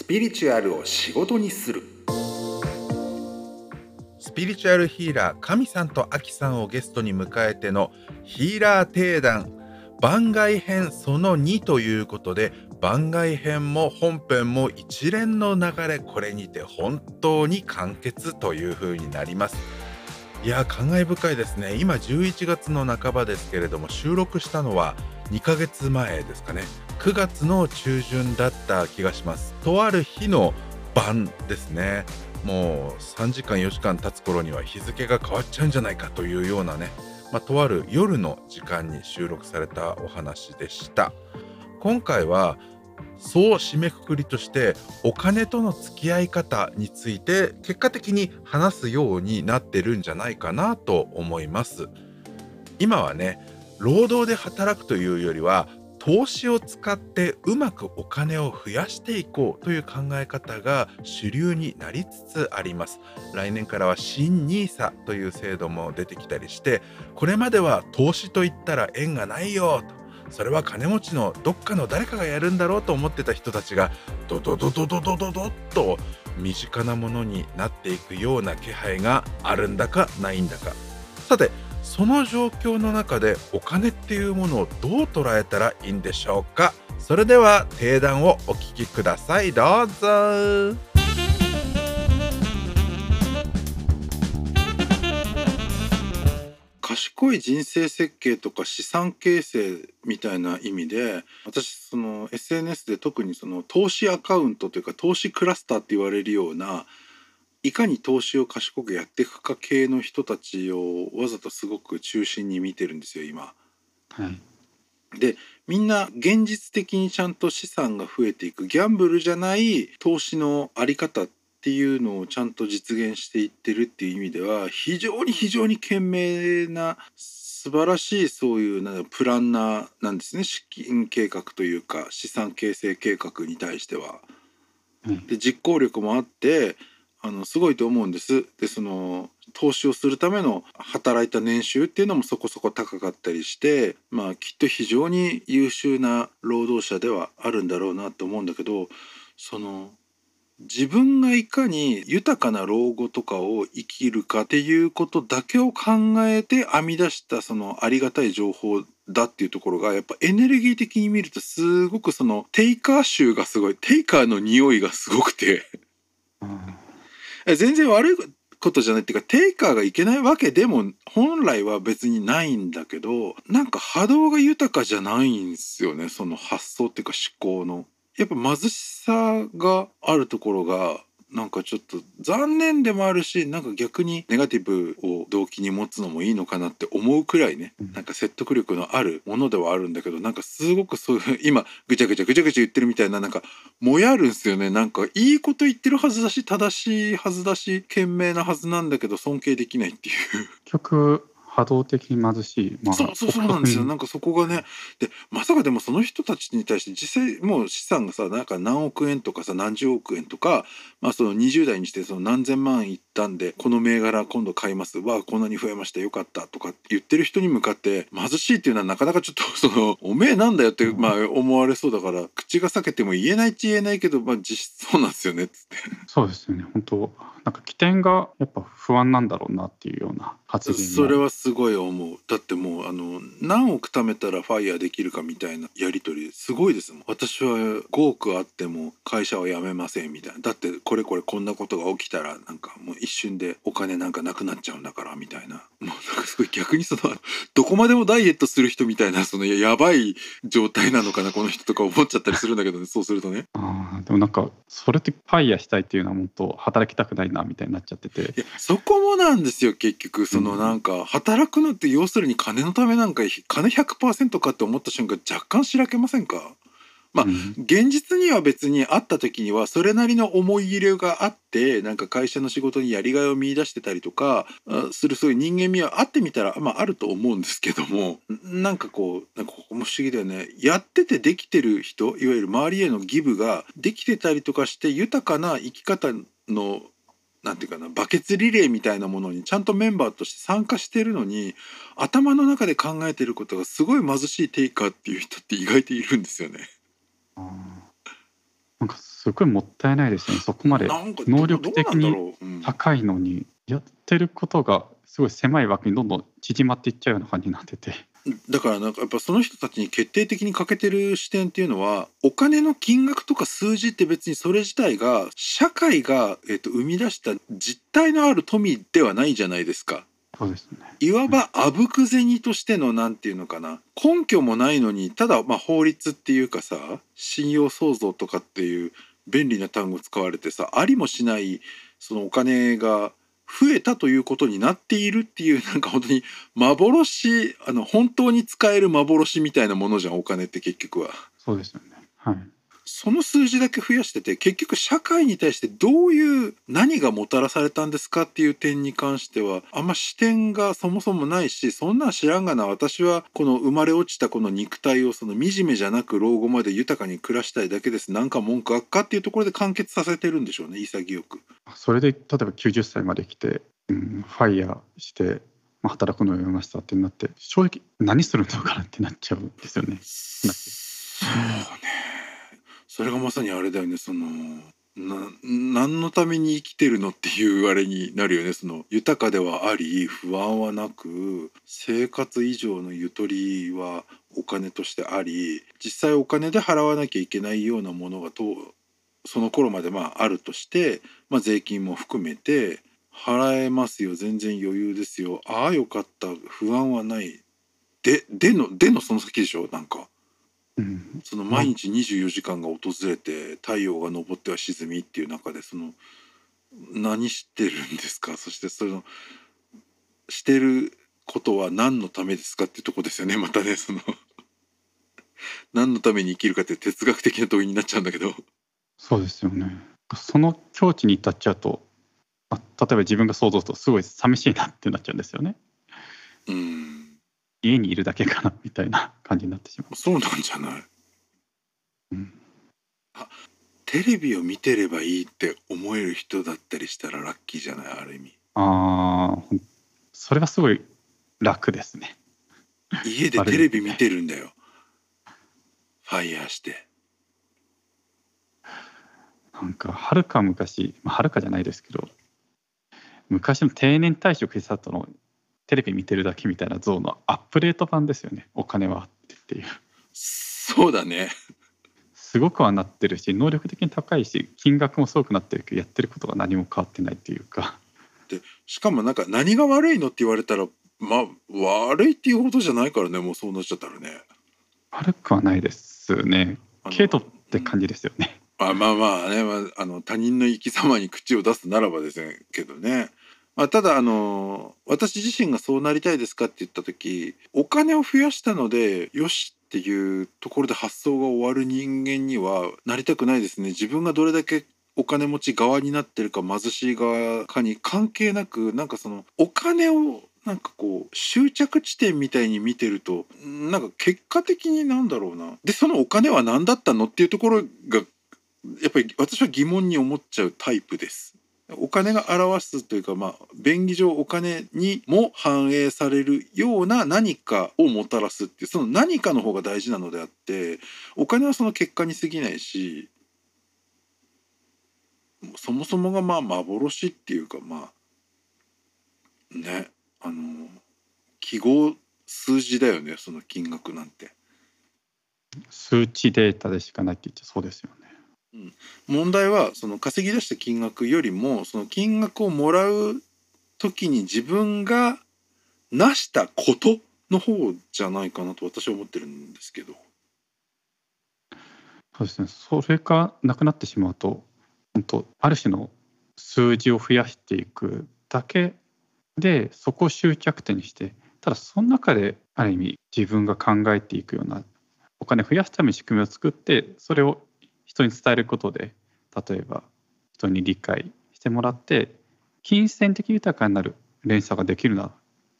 スピリチュアルを仕事にする。スピリチュアルヒーラー神さんとアキさんをゲストに迎えてのヒーラー定談。番外編その2ということで番外編も本編も一連の流れこれにて本当に完結という風になります。いや感慨深いですね。今11月の半ばですけれども収録したのは2ヶ月前ですかね。9月の中旬だった気がします。とある日の晩ですね。もう3時間4時間経つ頃には日付が変わっちゃうんじゃないかというようなね、まあ、とある夜の時間に収録されたお話でした。今回はそう締めくくりとしてお金との付き合い方について結果的に話すようになってるんじゃないかなと思います。今はね労働で働くというよりは投資を使ってうまくお金を増やしていこうという考え方が主流になりつつあります。来年からは新 NISA という制度も出てきたりしてこれまでは投資といったら縁がないよと。それは金持ちのどっかの誰かがやるんだろうと思ってた人たちがドドドドドドドドッと身近なものになっていくような気配があるんだかないんだか。さてその状況の中でお金っていうものをどう捉えたらいいんでしょうか？それでは定談をお聞きください。どうぞ。賢い人生設計とか資産形成みたいな意味で私その SNS で特にその投資アカウントというか投資クラスターって言われるようないかに投資を賢くやっていくか系の人たちをわざとすごく中心に見てるんですよ今。はい、でみんな現実的にちゃんと資産が増えていくギャンブルじゃない投資のあり方っていうのをちゃんと実現していってるっていう意味では非常に非常に賢明な素晴らしいそういうなんプランナーなんですね資金計画というか資産形成計画に対しては。で実行力もあってあのすごいと思うんです。でその投資をするための働いた年収っていうのもそこそこ高かったりしてまあきっと非常に優秀な労働者ではあるんだろうなと思うんだけどその自分がいかに豊かな老後とかを生きるかっていうことだけを考えて編み出したそのありがたい情報だっていうところがやっぱエネルギー的に見るとすごくそのテイカー臭がすごいテイカーの匂いがすごくて全然悪いことじゃないっていうかテイカーがいけないわけでも本来は別にないんだけどなんか波動が豊かじゃないんですよねその発想っていうか思考の。やっぱ貧しさがあるところがなんかちょっと残念でもあるしなんか逆にネガティブを動機に持つのもいいのかなって思うくらいねなんか説得力のあるものではあるんだけどなんかすごくそういう今ぐちゃぐちゃぐちゃぐちゃ言ってるみたいななんかもやるんすよねなんかいいこと言ってるはずだし正しいはずだし賢明なはずなんだけど尊敬できないっていう。曲波動的に貧しい、まあ、そうそうそうなんですよ。なんかそこがねでまさかでもその人たちに対して実際もう資産がさなんか何億円とかさ何十億円とか、まあ、その20代にしてその何千万いったんでこの銘柄今度買います。わこんなに増えました。よかった。とか言ってる人に向かって貧しいっていうのはなかなかちょっと そのおめえなんだよって、まあ、思われそうだから口が裂けても言えないっち言えないけど、まあ、実質そうなんですよね。っつって。そうですよね。本当なんか起点がやっぱ不安なんだろうなっていうような発言それはすごい思う。だってもうあの何億貯めたらファイヤーできるかみたいなやり取りすごいですもん。私は5億あっても会社は辞めませんみたいな。だってこれこれこんなことが起きたらなんかもう一瞬でお金なんかなくなっちゃうんだからみたいな。もうなんかすごい逆にそのどこまでもダイエットする人みたいなそのやばい状態なのかなこの人とか思っちゃったりするんだけどねそうするとね。あでもなんかそれってファイヤーしたいっていうのはもっと働きたくないなみたいになっちゃってて。いやそこもなんですよ結局そのなんか働くのって要するに金のためなんか金100%かって思った瞬間若干しらけませんか？まあ、現実には別に会った時にはそれなりの思い入れがあってなんか会社の仕事にやりがいを見出してたりとかするそういう人間味は会ってみたら、まあ、あると思うんですけどもなんかこうなんかここも不思議だよねやっててできてる人いわゆる周りへのギブができてたりとかして豊かな生き方のなんていうかなバケツリレーみたいなものにちゃんとメンバーとして参加してるのに頭の中で考えてることがすごい貧しいテイカーっていう人って意外といるんですよね。なんかすごいもったいないですよね。そこまで能力的に高いのにやってることがすごい狭い枠にどんどん縮まっていっちゃうような感じになってて。だからなんかやっぱその人たちに決定的に欠けてる視点っていうのはお金の金額とか数字って別にそれ自体が社会が、えっと生み出した実体のある富ではないじゃないですか。そうですね。いわばあぶく銭としてのなんていうのかな。根拠もないのにただまあ法律っていうかさ信用創造とかっていう便利な単語使われてさありもしないそのお金が増えたということになっているっていうなんか本当に幻あの本当に使える幻みたいなものじゃんお金って結局は。そうですよね。はいその数字だけ増やしてて結局社会に対してどういう何がもたらされたんですかっていう点に関してはあんま視点がそもそもないしそんなん知らんがな私はこの生まれ落ちたこの肉体をその惨めじゃなく老後まで豊かに暮らしたいだけですなんか文句あっかっていうところで完結させてるんでしょうね潔く。それで例えば90歳まで来て、うん、ファイヤーして、まあ、働くのをやめましたってなって正直何するのかなってなっちゃうんですよね。そうねそれがまさにあれだよねそのな何のために生きてるのっていうあれになるよね。その豊かではあり不安はなく生活以上のゆとりはお金としてあり実際お金で払わなきゃいけないようなものがとその頃までまああるとして、まあ、税金も含めて払えますよ。全然余裕ですよ。ああよかった。不安はない。ででのでのその先でしょ？なんか。うん、その毎日24時間が訪れて太陽が昇っては沈みっていう中でその何してるんですか？そしてそのしてることは何のためですかっていうとこですよね？またねその何のために生きるかって哲学的な問いになっちゃうんだけど。そうですよね。その境地に至っちゃうと、あ例えば自分が想像するとすごい寂しいなってなっちゃうんですよね。うん家にいるだけかなみたいな感じになってしまう。そうなんじゃない？うん、テレビを見てればいいって思える人だったりしたらラッキーじゃない？ある意味。ああ、それはすごい楽ですね。家で。テレビ見てるんだよ。ファイヤーして。なんかはるか昔、まあ、はるかじゃないですけど昔の定年退職した後のテレビ見てるだけみたいな像のアップデート版ですよね。お金はあっていうそうだね。すごくはなってるし能力的に高いし金額もすごくなってるけどやってることが何も変わってないっていうか。しかもなんか何が悪いのって言われたらまあ悪いっていうほどじゃないからねもうそうなっちゃったらね。悪くはないですね。あのけどって感じですよね。あまあまあね、まあ、あの他人の生き様に口を出すならばですねけどね、まあ、ただあの私自身がそうなりたいですかって言った時お金を増やしたのでよしっていうところで発想が終わる人間にはなりたくないですね自分がどれだけお金持ち側になってるか貧しい側かに関係なくなんかそのお金をなんかこう終着地点みたいに見てるとなんか結果的になんだろうなでそのお金は何だったのっていうところがやっぱり私は疑問に思っちゃうタイプです。お金が表すというかまあ便宜上お金にも反映されるような何かをもたらすっていうその何かの方が大事なのであってお金はその結果に過ぎないしそもそもがまあ幻っていうかまあねあの記号数字だよねその金額なんて。数値データでしかないって言っちゃそうですよね問題はその稼ぎ出した金額よりもその金額をもらう時に自分が成したことの方じゃないかなと私は思ってるんですけど。そうですねそれがなくなってしまうと本当ある種の数字を増やしていくだけでそこを終着点にしてただその中である意味自分が考えていくようなお金増やすために仕組みを作ってそれを人に伝えることで例えば人に理解してもらって金銭的豊かになる連鎖ができるなら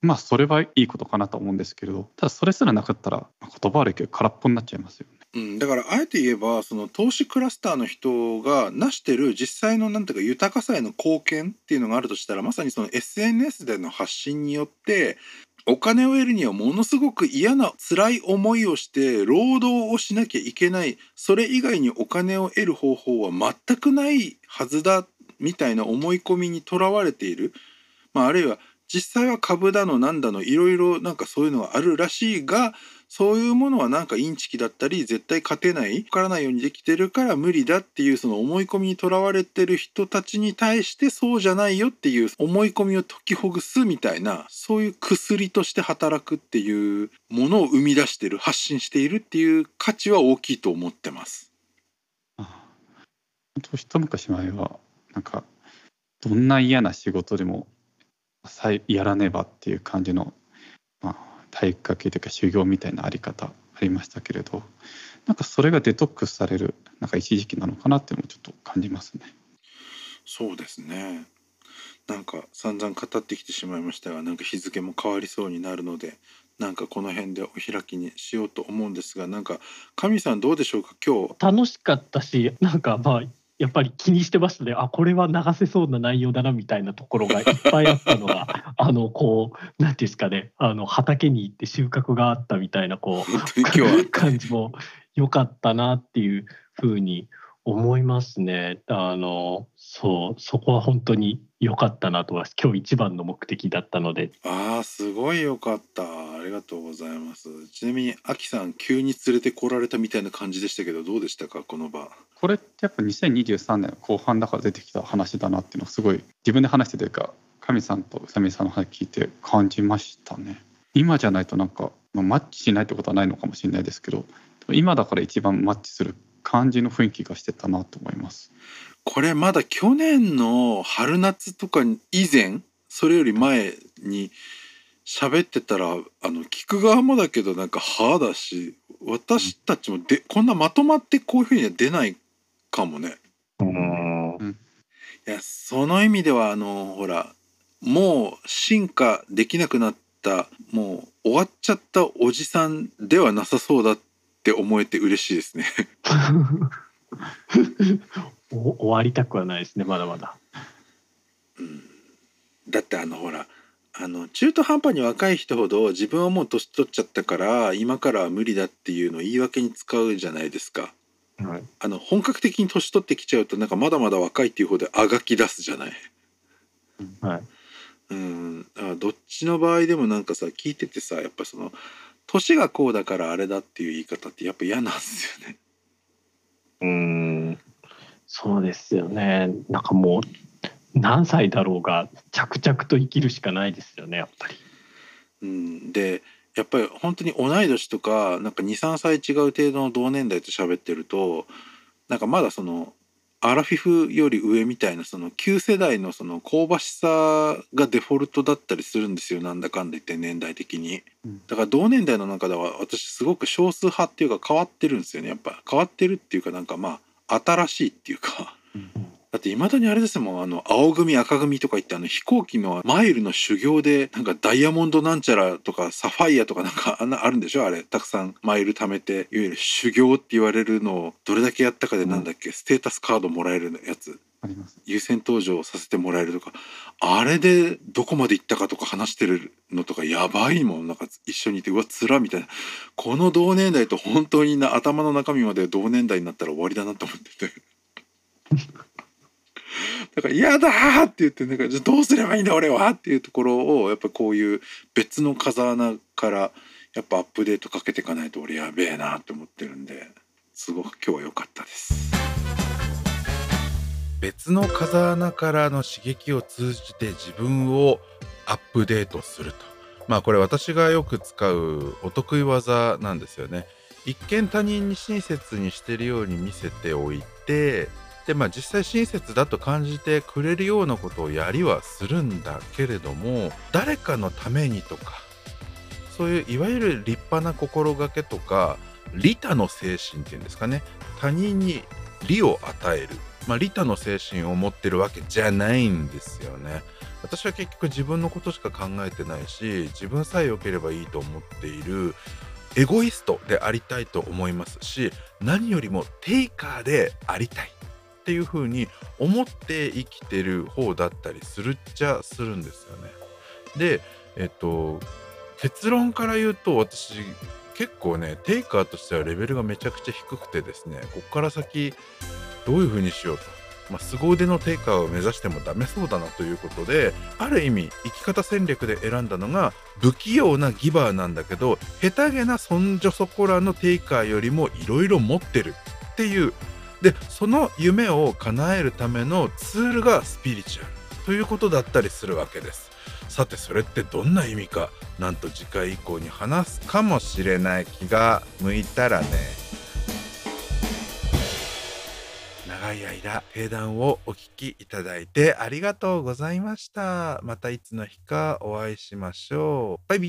まあそれはいいことかなと思うんですけれどただそれすらなかったら言葉悪いけど空っぽになっちゃいますよね。うん、だからあえて言えばその投資クラスターの人が成してる実際のなんていうか豊かさへの貢献っていうのがあるとしたらまさにその SNS での発信によってお金を得るにはものすごく嫌な辛い思いをして労働をしなきゃいけない。それ以外にお金を得る方法は全くないはずだみたいな思い込みにとらわれている、まあ、あるいは実際は株だのなんだのいろいろなんかそういうのがあるらしいがそういうものはなんかインチキだったり絶対勝てない分からないようにできてるから無理だっていうその思い込みにとらわれてる人たちに対してそうじゃないよっていう思い込みを解きほぐすみたいなそういう薬として働くっていうものを生み出してる発信しているっていう価値は大きいと思ってます。あと一昔前はなんかどんな嫌な仕事でもやらねばっていう感じの、まあ、体育会系というか修行みたいなあり方ありましたけれどなんかそれがデトックスされるなんか一時期なのかなってもちょっと感じますね。そうですね。なんか散々語ってきてしまいましたがなんか日付も変わりそうになるのでなんかこの辺でお開きにしようと思うんですがなんか神さんどうでしょうか？今日。楽しかったしなんかまあやっぱり気にしてましたね。あこれは流せそうな内容だなみたいなところがいっぱいあったのが あのこう何ていうんですかね。あの畑に行って収穫があったみたいなこう 感じも良かったなっていうふうに思いますね。あのそうそこは本当に良かったなと思います今日一番の目的だったのであーすごいよかったありがとうございますちなみにアキさん急に連れてこられたみたいな感じでしたけどどうでしたかこの場？これってやっぱ2023年後半だから出てきた話だなっていうのをすごい自分で話してというか神さんと宇佐美さんの話聞いて感じましたね。今じゃないとなんか、まあ、マッチしないってことはないのかもしれないですけど今だから一番マッチする感じの雰囲気がしてたなと思います。これまだ去年の春夏とか以前それより前に喋ってたらあの聞く側もだけどなんか歯だし私たちもでこんなまとまってこういうふうには出ないかもね。うんいやその意味ではあのほらもう進化できなくなったもう終わっちゃったおじさんではなさそうだって思えて嬉しいですね。お終わりたくはないですねまだまだ。うんだってあのほらあの中途半端に若い人ほど自分はもう年取っちゃったから今からは無理だっていうのを言い訳に使うじゃないですか。はいあの本格的に年取ってきちゃうとなんかまだまだ若いっていう方であがき出すじゃない。はいうん、どっちの場合でもなんかさ聞いててさやっぱその年がこうだからあれだっていう言い方ってやっぱ嫌なんですよね。うーんそうですよねなんかもう何歳だろうが着々と生きるしかないですよねやっぱり。うん、でやっぱり本当に同い年とかなんか23歳違う程度の同年代と喋ってるとなんかまだそのアラフィフより上みたいなその旧世代のその香ばしさがデフォルトだったりするんですよなんだかんだ言って年代的に。うん。だから同年代の中では私すごく少数派っていうか変わってるんですよねやっぱ。変わってるっていうかなんかまあ新しいっていうかだっていまだにあれですもん。あの青組赤組とか言ってあの飛行機のマイルの修行でなんかダイヤモンドなんちゃらとかサファイアとかなんか あるんでしょ？あれたくさんマイル貯めていわゆる修行って言われるのをどれだけやったかでなんだっけ、ステータスカードもらえるやつ。優先登場させてもらえるとか。あれでどこまで行ったかとか話してるのとかやばいもん。なんか一緒にいてうわつらみたいな。この同年代と本当にな頭の中身まで同年代になったら終わりだなと思ってて。だから「嫌だ!」って言ってなんかじゃどうすればいいんだ俺はっていうところをやっぱこういう別の風穴からやっぱアップデートかけていかないと俺やべえなって思ってるんですごく今日は良かったです。別の風穴からの刺激を通じて自分をアップデートするとまあこれ私がよく使うお得意技なんですよね一見他人に親切にしてるように見せておいてでまあ実際親切だと感じてくれるようなことをやりはするんだけれども誰かのためにとかそういういわゆる立派な心がけとか利他の精神っていうんですかね。他人に利を与える。まあ、利他の精神を持ってるわけじゃないんですよね。私は結局自分のことしか考えてないし自分さえ良ければいいと思っているエゴイストでありたいと思いますし何よりもテイカーでありたい。っていう風に思って生きてる方だったりするっちゃするんですよね。でえっと結論から言うと私結構ねテイカーとしてはレベルがめちゃくちゃ低くてですねこっから先どういう風にしようと、まあ、凄腕のテイカーを目指してもダメそうだなということである意味生き方戦略で選んだのが不器用なギバーなんだけど下手げなそんじょそこらのテイカーよりもいろいろ持ってるっていうでその夢を叶えるためのツールがスピリチュアルということだったりするわけです。さてそれってどんな意味かなんと次回以降に話すかもしれない気が向いたらね。長い間定談をお聞きいただいてありがとうございました。またいつの日かお会いしましょう。バイビー。